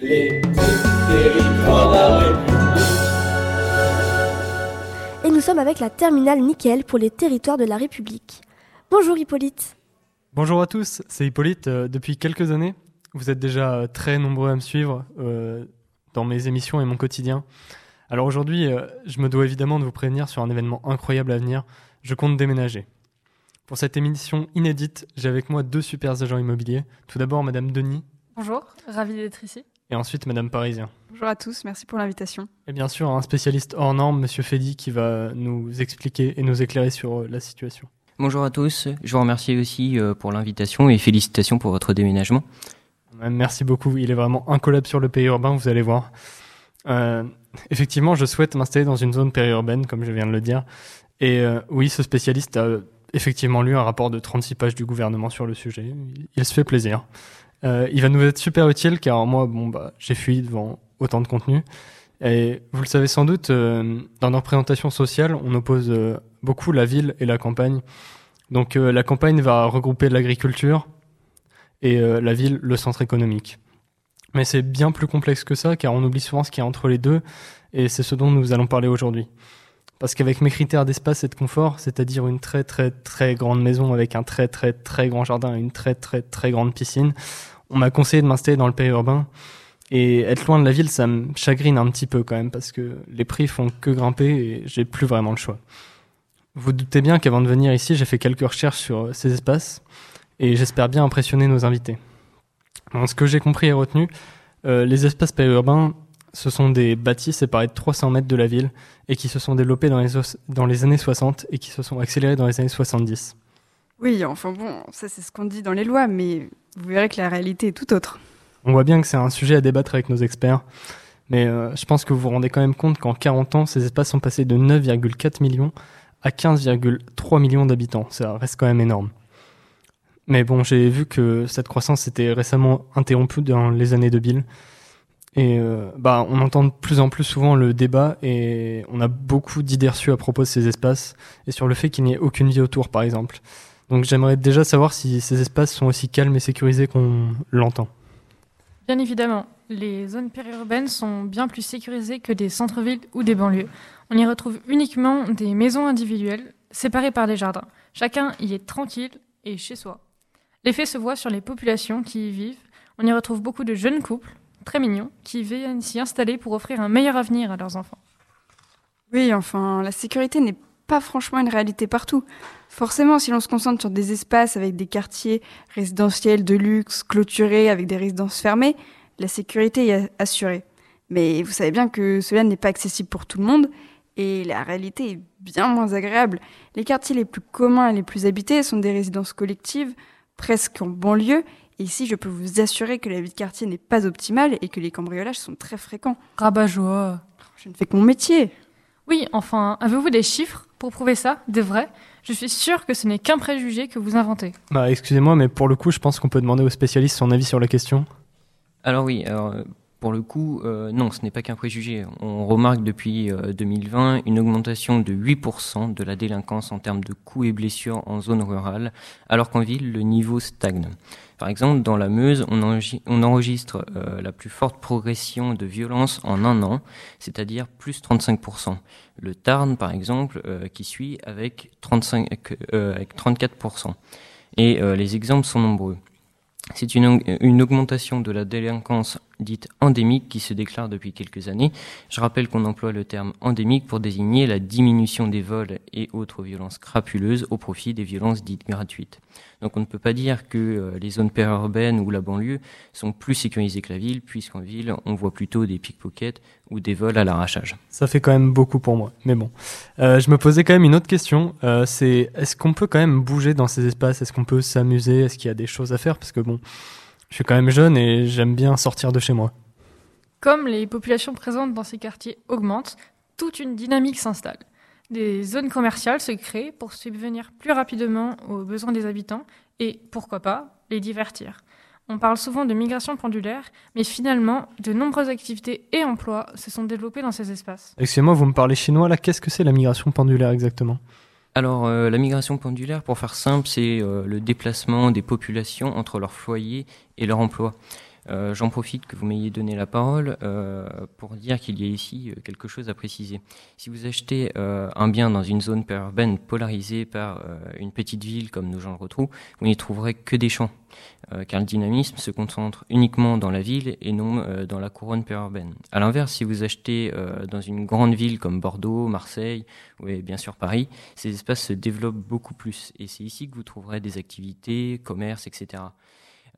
les territoires de la République. Et nous sommes avec la terminale Nickel pour les territoires de la République. Bonjour Hippolyte. Bonjour à tous, c'est Hippolyte. Euh, depuis quelques années, vous êtes déjà euh, très nombreux à me suivre euh, dans mes émissions et mon quotidien. Alors aujourd'hui, euh, je me dois évidemment de vous prévenir sur un événement incroyable à venir. Je compte déménager. Pour cette émission inédite, j'ai avec moi deux super agents immobiliers. Tout d'abord, Madame Denis Bonjour, ravi d'être ici. Et ensuite Madame Parisien. Bonjour à tous, merci pour l'invitation. Et bien sûr, un spécialiste hors norme, Monsieur Fedi, qui va nous expliquer et nous éclairer sur euh, la situation. Bonjour à tous, je vous remercie aussi euh, pour l'invitation et félicitations pour votre déménagement. Merci beaucoup. Il est vraiment incollable sur le pays urbain, vous allez voir. Euh, effectivement, je souhaite m'installer dans une zone périurbaine, comme je viens de le dire. Et euh, oui, ce spécialiste a effectivement lu un rapport de 36 pages du gouvernement sur le sujet. Il se fait plaisir. Euh, il va nous être super utile car moi, bon, bah, j'ai fui devant autant de contenu. Et vous le savez sans doute, euh, dans nos représentations sociales, on oppose euh, beaucoup la ville et la campagne. Donc euh, la campagne va regrouper l'agriculture, et euh, la ville le centre économique. Mais c'est bien plus complexe que ça, car on oublie souvent ce qu'il y a entre les deux, et c'est ce dont nous allons parler aujourd'hui. Parce qu'avec mes critères d'espace et de confort, c'est-à-dire une très très très grande maison avec un très très très grand jardin et une très très très grande piscine, on m'a conseillé de m'installer dans le périurbain. Et être loin de la ville, ça me chagrine un petit peu quand même, parce que les prix font que grimper et j'ai plus vraiment le choix. Vous doutez bien qu'avant de venir ici, j'ai fait quelques recherches sur ces espaces, et j'espère bien impressionner nos invités. Bon, ce que j'ai compris et retenu, euh, les espaces périurbains, ce sont des bâtis séparés de 300 mètres de la ville et qui se sont développés dans les, dans les années 60 et qui se sont accélérés dans les années 70. Oui, enfin bon, ça c'est ce qu'on dit dans les lois, mais vous verrez que la réalité est tout autre. On voit bien que c'est un sujet à débattre avec nos experts, mais euh, je pense que vous vous rendez quand même compte qu'en 40 ans, ces espaces sont passés de 9,4 millions à 15,3 millions d'habitants. Ça reste quand même énorme. Mais bon, j'ai vu que cette croissance était récemment interrompue dans les années 2000. Et euh, bah, on entend de plus en plus souvent le débat et on a beaucoup d'idées reçues à propos de ces espaces et sur le fait qu'il n'y ait aucune vie autour, par exemple. Donc j'aimerais déjà savoir si ces espaces sont aussi calmes et sécurisés qu'on l'entend. Bien évidemment, les zones périurbaines sont bien plus sécurisées que des centres-villes ou des banlieues. On y retrouve uniquement des maisons individuelles, séparées par des jardins. Chacun y est tranquille et chez soi. L'effet se voit sur les populations qui y vivent. On y retrouve beaucoup de jeunes couples, très mignons, qui viennent s'y installer pour offrir un meilleur avenir à leurs enfants. Oui, enfin, la sécurité n'est pas franchement une réalité partout. Forcément, si l'on se concentre sur des espaces avec des quartiers résidentiels de luxe, clôturés, avec des résidences fermées, la sécurité est assurée. Mais vous savez bien que cela n'est pas accessible pour tout le monde, et la réalité est bien moins agréable. Les quartiers les plus communs et les plus habités sont des résidences collectives, presque en banlieue, et ici je peux vous assurer que la vie de quartier n'est pas optimale et que les cambriolages sont très fréquents. Rabat-joie. Je ne fais que mon métier. Oui, enfin, avez-vous des chiffres? Pour prouver ça, des vrais Je suis sûre que ce n'est qu'un préjugé que vous inventez. Bah, excusez-moi, mais pour le coup, je pense qu'on peut demander au spécialiste son avis sur la question. Alors oui, alors, euh, pour le coup, euh, non, ce n'est pas qu'un préjugé. On remarque depuis euh, 2020 une augmentation de 8% de la délinquance en termes de coups et blessures en zone rurale, alors qu'en ville, le niveau stagne. Par exemple, dans la Meuse, on, enregistre euh, la plus forte progression de violence en un an, c'est-à-dire plus 35%. Le Tarn, par exemple, euh, qui suit avec, 35, euh, avec 34%. Et euh, les exemples sont nombreux. C'est une augmentation de la délinquance dite endémique qui se déclare depuis quelques années. Je rappelle qu'on emploie le terme endémique pour désigner la diminution des vols et autres violences crapuleuses au profit des violences dites gratuites. Donc on ne peut pas dire que euh, les zones périurbaines ou la banlieue sont plus sécurisées que la ville, puisqu'en ville on voit plutôt des pickpockets ou des vols à l'arrachage. Ça fait quand même beaucoup pour moi. Mais bon. Euh, je me posais quand même une autre question. Euh, c'est est-ce qu'on peut quand même bouger dans ces espaces? Est-ce qu'on peut s'amuser? Est-ce qu'il y a des choses à faire? Parce que bon, je suis quand même jeune et j'aime bien sortir de chez moi. Comme les populations présentes dans ces quartiers augmentent, toute une dynamique s'installe. Des zones commerciales se créent pour subvenir plus rapidement aux besoins des habitants et, pourquoi pas, les divertir. On parle souvent de migration pendulaire, mais finalement, de nombreuses activités et emplois se sont développés dans ces espaces. Excusez-moi, vous me parlez chinois là. Qu'est-ce que c'est la migration pendulaire exactement? Alors, euh, la migration pendulaire, pour faire simple, c'est euh, le déplacement des populations entre leur foyer et leur emploi. Euh, j'en profite que vous m'ayez donné la parole euh, pour dire qu'il y a ici euh, quelque chose à préciser. Si vous achetez un bien dans une zone périurbaine polarisée par une petite ville comme nos gens le vous n'y trouverez que des champs, car le dynamisme se concentre uniquement dans la ville et non dans la couronne périurbaine. À l'inverse, si vous achetez dans une grande ville comme Bordeaux, Marseille ou bien sûr Paris, ces espaces se développent beaucoup plus et c'est ici que vous trouverez des activités, commerces, etc.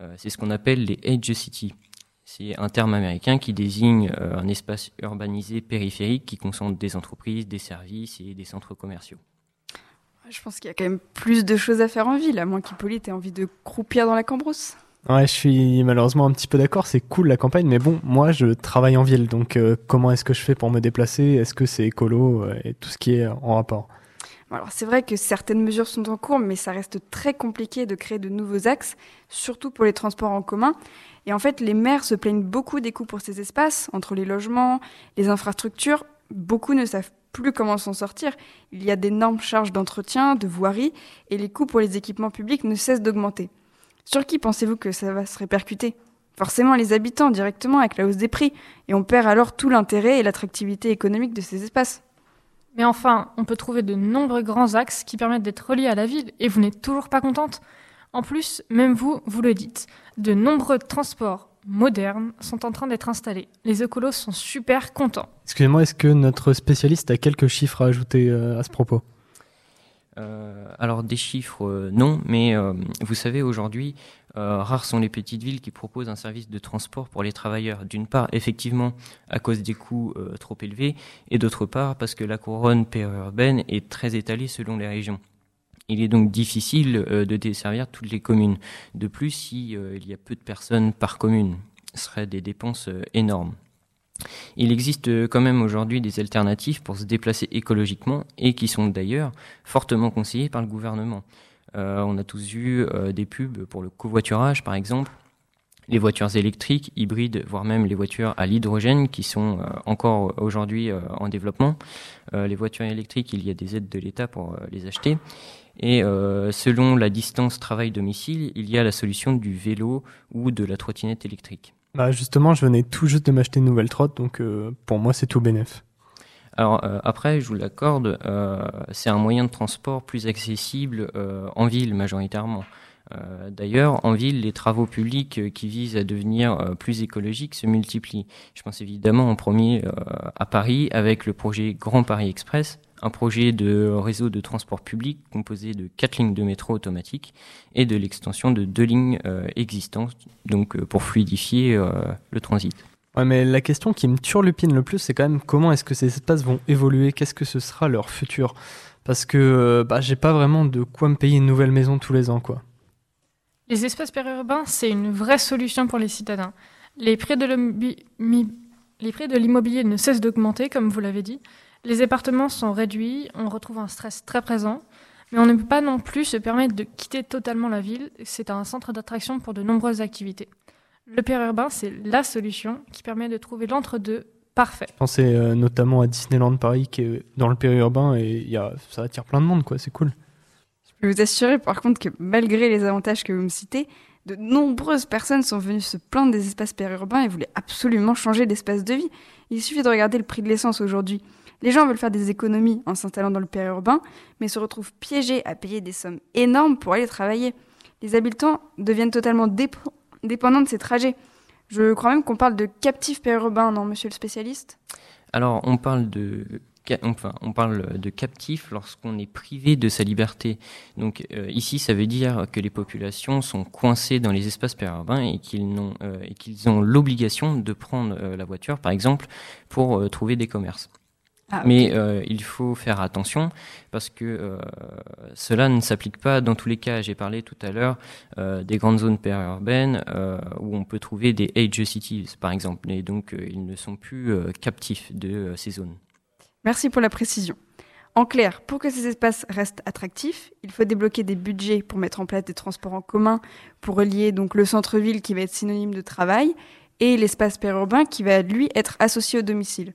Euh, c'est ce qu'on appelle les edge cities. C'est un terme américain qui désigne euh, un espace urbanisé périphérique qui concentre des entreprises, des services et des centres commerciaux. Je pense qu'il y a quand même plus de choses à faire en ville, à moins qu'Hippolyte ait envie de croupir dans la cambrousse. Ouais, je suis malheureusement un petit peu d'accord, c'est cool la campagne, mais bon, moi je travaille en ville, donc euh, comment est-ce que je fais pour me déplacer? Est-ce que c'est écolo et tout ce qui est en rapport? Alors c'est vrai que certaines mesures sont en cours, mais ça reste très compliqué de créer de nouveaux axes, surtout pour les transports en commun. Et en fait, les maires se plaignent beaucoup des coûts pour ces espaces, entre les logements, les infrastructures. Beaucoup ne savent plus comment s'en sortir. Il y a d'énormes charges d'entretien, de voirie, et les coûts pour les équipements publics ne cessent d'augmenter. Sur qui pensez-vous que ça va se répercuter? Forcément les habitants directement avec la hausse des prix, et on perd alors tout l'intérêt et l'attractivité économique de ces espaces. Mais enfin, on peut trouver de nombreux grands axes qui permettent d'être reliés à la ville et vous n'êtes toujours pas contente. En plus, même vous, vous le dites, de nombreux transports modernes sont en train d'être installés. Les écolos sont super contents. Excusez-moi, est-ce que notre spécialiste a quelques chiffres à ajouter euh, à ce propos? Euh, alors des chiffres, euh, non, mais vous savez aujourd'hui, euh, rares sont les petites villes qui proposent un service de transport pour les travailleurs. D'une part, effectivement, à cause des coûts euh, trop élevés, et d'autre part, parce que la couronne périurbaine est très étalée selon les régions. Il est donc difficile euh, de desservir toutes les communes. De plus, si il y a peu de personnes par commune, ce seraient des dépenses énormes. Il existe quand même aujourd'hui des alternatives pour se déplacer écologiquement et qui sont d'ailleurs fortement conseillées par le gouvernement. Euh, on a tous vu euh, des pubs pour le covoiturage, par exemple les voitures électriques, hybrides, voire même les voitures à l'hydrogène qui sont euh, encore aujourd'hui en développement. les voitures électriques, il y a des aides de l'État pour les acheter. Et selon la distance travail-domicile, il y a la solution du vélo ou de la trottinette électrique. Bah justement, je venais tout juste de m'acheter une nouvelle trotte, donc pour moi c'est tout bénef. Alors euh, après, je vous l'accorde, euh, c'est un moyen de transport plus accessible euh, en ville majoritairement. D'ailleurs, en ville, les travaux publics qui visent à devenir plus écologiques se multiplient. Je pense évidemment en premier à Paris avec le projet Grand Paris Express, un projet de réseau de transport public composé de quatre lignes de métro automatiques et de l'extension de deux lignes existantes, donc pour fluidifier le transit. Ouais, mais la question qui me turlupine le plus, c'est quand même comment est-ce que ces espaces vont évoluer? Qu'est-ce que ce sera leur futur? Parce que euh, bah, j'ai pas vraiment de quoi me payer une nouvelle maison tous les ans, quoi. Les espaces périurbains, c'est une vraie solution pour les citadins. Les prix de l'immobilier ne cessent d'augmenter, comme vous l'avez dit. Les appartements sont réduits, on retrouve un stress très présent. Mais on ne peut pas non plus se permettre de quitter totalement la ville. C'est un centre d'attraction pour de nombreuses activités. Le périurbain, c'est la solution qui permet de trouver l'entre-deux parfait. Je pensais euh, notamment à Disneyland Paris qui est dans le périurbain et y a, ça attire plein de monde, quoi. C'est cool. Je peux vous assurer par contre que malgré les avantages que vous me citez, de nombreuses personnes sont venues se plaindre des espaces périurbains et voulaient absolument changer d'espace de vie. Il suffit de regarder le prix de l'essence aujourd'hui. Les gens veulent faire des économies en s'installant dans le périurbain, mais se retrouvent piégés à payer des sommes énormes pour aller travailler. Les habitants deviennent totalement dépendants dépendant de ces trajets. Je crois même qu'on parle de captifs périurbains, non, monsieur le spécialiste? Alors, on parle de Enfin, on parle de captifs lorsqu'on est privé de sa liberté. Donc euh, ici, ça veut dire que les populations sont coincées dans les espaces périurbains et qu'ils ont, euh, et ont l'obligation de prendre euh, la voiture, par exemple, pour trouver des commerces. Ah, Mais euh, il faut faire attention parce que euh, cela ne s'applique pas dans tous les cas. J'ai parlé tout à l'heure euh, des grandes zones périurbaines où on peut trouver des age cities, par exemple, et donc ils ne sont plus captifs de ces zones. Merci pour la précision. En clair, pour que ces espaces restent attractifs, il faut débloquer des budgets pour mettre en place des transports en commun, pour relier donc le centre-ville qui va être synonyme de travail et l'espace périurbain qui va lui être associé au domicile.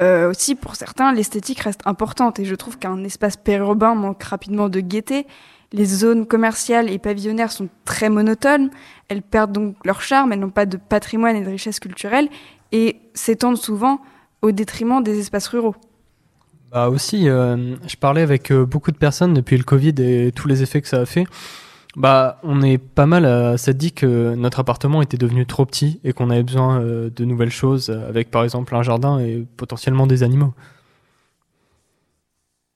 Euh, aussi, pour certains, l'esthétique reste importante et je trouve qu'un espace périurbain manque rapidement de gaieté. Les zones commerciales et pavillonnaires sont très monotones, elles perdent donc leur charme, elles n'ont pas de patrimoine et de richesse culturelle et s'étendent souvent au détriment des espaces ruraux. Bah aussi, euh, je parlais avec euh, beaucoup de personnes depuis le Covid et tous les effets que ça a fait. Bah, on est pas mal à s'être dit que notre appartement était devenu trop petit et qu'on avait besoin euh, de nouvelles choses, avec par exemple un jardin et potentiellement des animaux.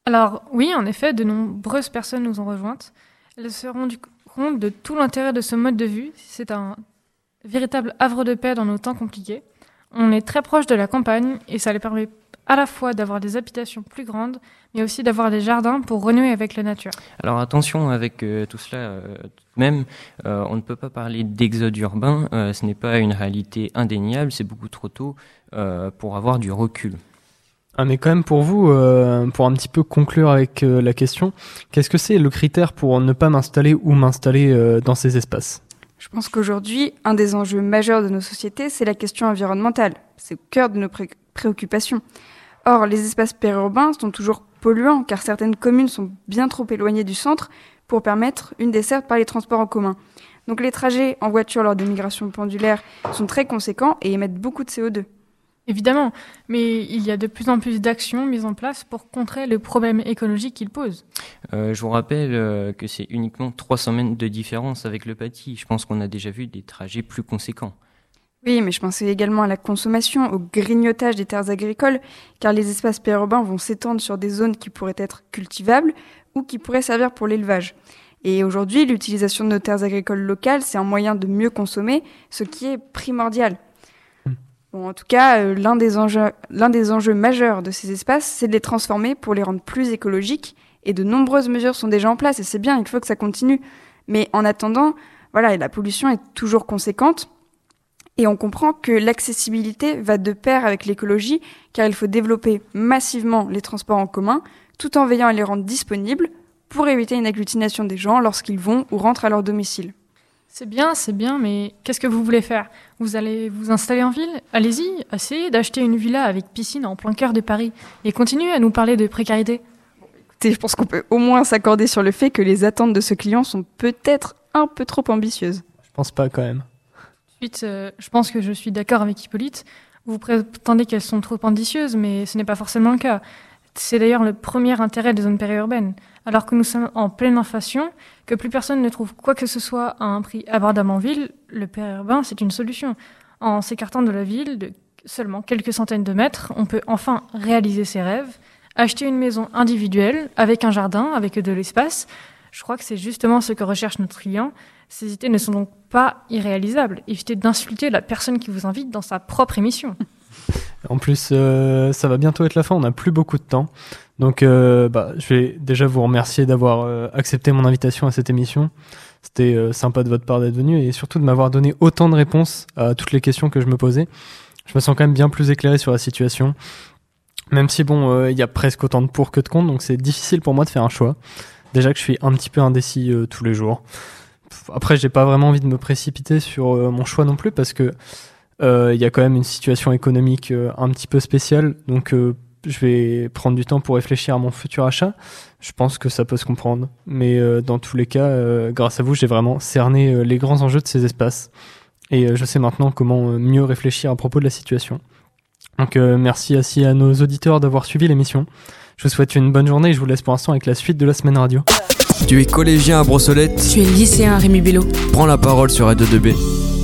Alors oui, en effet, de nombreuses personnes nous ont rejointes. Elles se sont rendues compte de tout l'intérêt de ce mode de vue. C'est un véritable havre de paix dans nos temps compliqués. On est très proche de la campagne et ça les permet à la fois d'avoir des habitations plus grandes, mais aussi d'avoir des jardins pour renouer avec la nature. Alors attention avec euh, tout cela, euh, même, euh, on ne peut pas parler d'exode urbain, ce n'est pas une réalité indéniable, c'est beaucoup trop tôt pour avoir du recul. Ah, mais quand même pour vous, pour un petit peu conclure avec la question, qu'est-ce que c'est le critère pour ne pas m'installer ou m'installer dans ces espaces? Je pense qu'aujourd'hui, un des enjeux majeurs de nos sociétés, c'est la question environnementale. C'est au cœur de nos préoccupations. Or, les espaces périurbains sont toujours polluants car certaines communes sont bien trop éloignées du centre pour permettre une desserte par les transports en commun. Donc les trajets en voiture lors des migrations pendulaires sont très conséquents et émettent beaucoup de CO2. Évidemment, mais il y a de plus en plus d'actions mises en place pour contrer le problème écologique qu'il pose. Euh, je vous rappelle euh, que c'est uniquement trois semaines de différence avec le Paty. Je pense qu'on a déjà vu des trajets plus conséquents. Oui, mais je pensais également à la consommation, au grignotage des terres agricoles, car les espaces périurbains vont s'étendre sur des zones qui pourraient être cultivables ou qui pourraient servir pour l'élevage. Et aujourd'hui, l'utilisation de nos terres agricoles locales, c'est un moyen de mieux consommer, ce qui est primordial. Bon, en tout cas, euh, l'un des, enjeux, l'un des enjeux majeurs de ces espaces, c'est de les transformer pour les rendre plus écologiques. Et de nombreuses mesures sont déjà en place, et c'est bien, il faut que ça continue. Mais en attendant, voilà, la pollution est toujours conséquente. Et on comprend que l'accessibilité va de pair avec l'écologie, car il faut développer massivement les transports en commun, tout en veillant à les rendre disponibles pour éviter une agglutination des gens lorsqu'ils vont ou rentrent à leur domicile. C'est bien, c'est bien, mais qu'est-ce que vous voulez faire? Vous allez vous installer en ville? Allez-y, essayez d'acheter une villa avec piscine en plein cœur de Paris et continuez à nous parler de précarité. Écoutez, je pense qu'on peut au moins s'accorder sur le fait que les attentes de ce client sont peut-être un peu trop ambitieuses. Je pense pas quand même. Ensuite, euh, je pense que je suis d'accord avec Hippolyte. Vous prétendez qu'elles sont trop ambitieuses, mais ce n'est pas forcément le cas. C'est d'ailleurs le premier intérêt des zones périurbaines. Alors que nous sommes en pleine inflation, que plus personne ne trouve quoi que ce soit à un prix abordable en ville, le périurbain, c'est une solution. En s'écartant de la ville de seulement quelques centaines de mètres, on peut enfin réaliser ses rêves, acheter une maison individuelle, avec un jardin, avec de l'espace. Je crois que c'est justement ce que recherche notre client, ces idées ne sont donc pas irréalisables. Évitez d'insulter la personne qui vous invite dans sa propre émission. En plus, euh, ça va bientôt être la fin, on n'a plus beaucoup de temps. Donc, euh, bah, je vais déjà vous remercier d'avoir euh, accepté mon invitation à cette émission. C'était sympa de votre part d'être venu et surtout de m'avoir donné autant de réponses à toutes les questions que je me posais. Je me sens quand même bien plus éclairé sur la situation. Même si, bon, il y a presque autant de pour que de contre, donc c'est difficile pour moi de faire un choix. Déjà que je suis un petit peu indécis tous les jours après, j'ai pas vraiment envie de me précipiter sur euh, mon choix non plus parce que euh, il y a quand même une situation économique euh, un petit peu spéciale. Donc, je vais prendre du temps pour réfléchir à mon futur achat. Je pense que ça peut se comprendre. Mais dans tous les cas, grâce à vous, j'ai vraiment cerné les grands enjeux de ces espaces. Et je sais maintenant comment mieux réfléchir à propos de la situation. Donc merci aussi à nos auditeurs d'avoir suivi l'émission. Je vous souhaite une bonne journée et je vous laisse pour l'instant avec la suite de la semaine radio. Tu es collégien à Brossolette. Tu es lycéen à Rémi Bello. Prends la parole sur Radio 2B.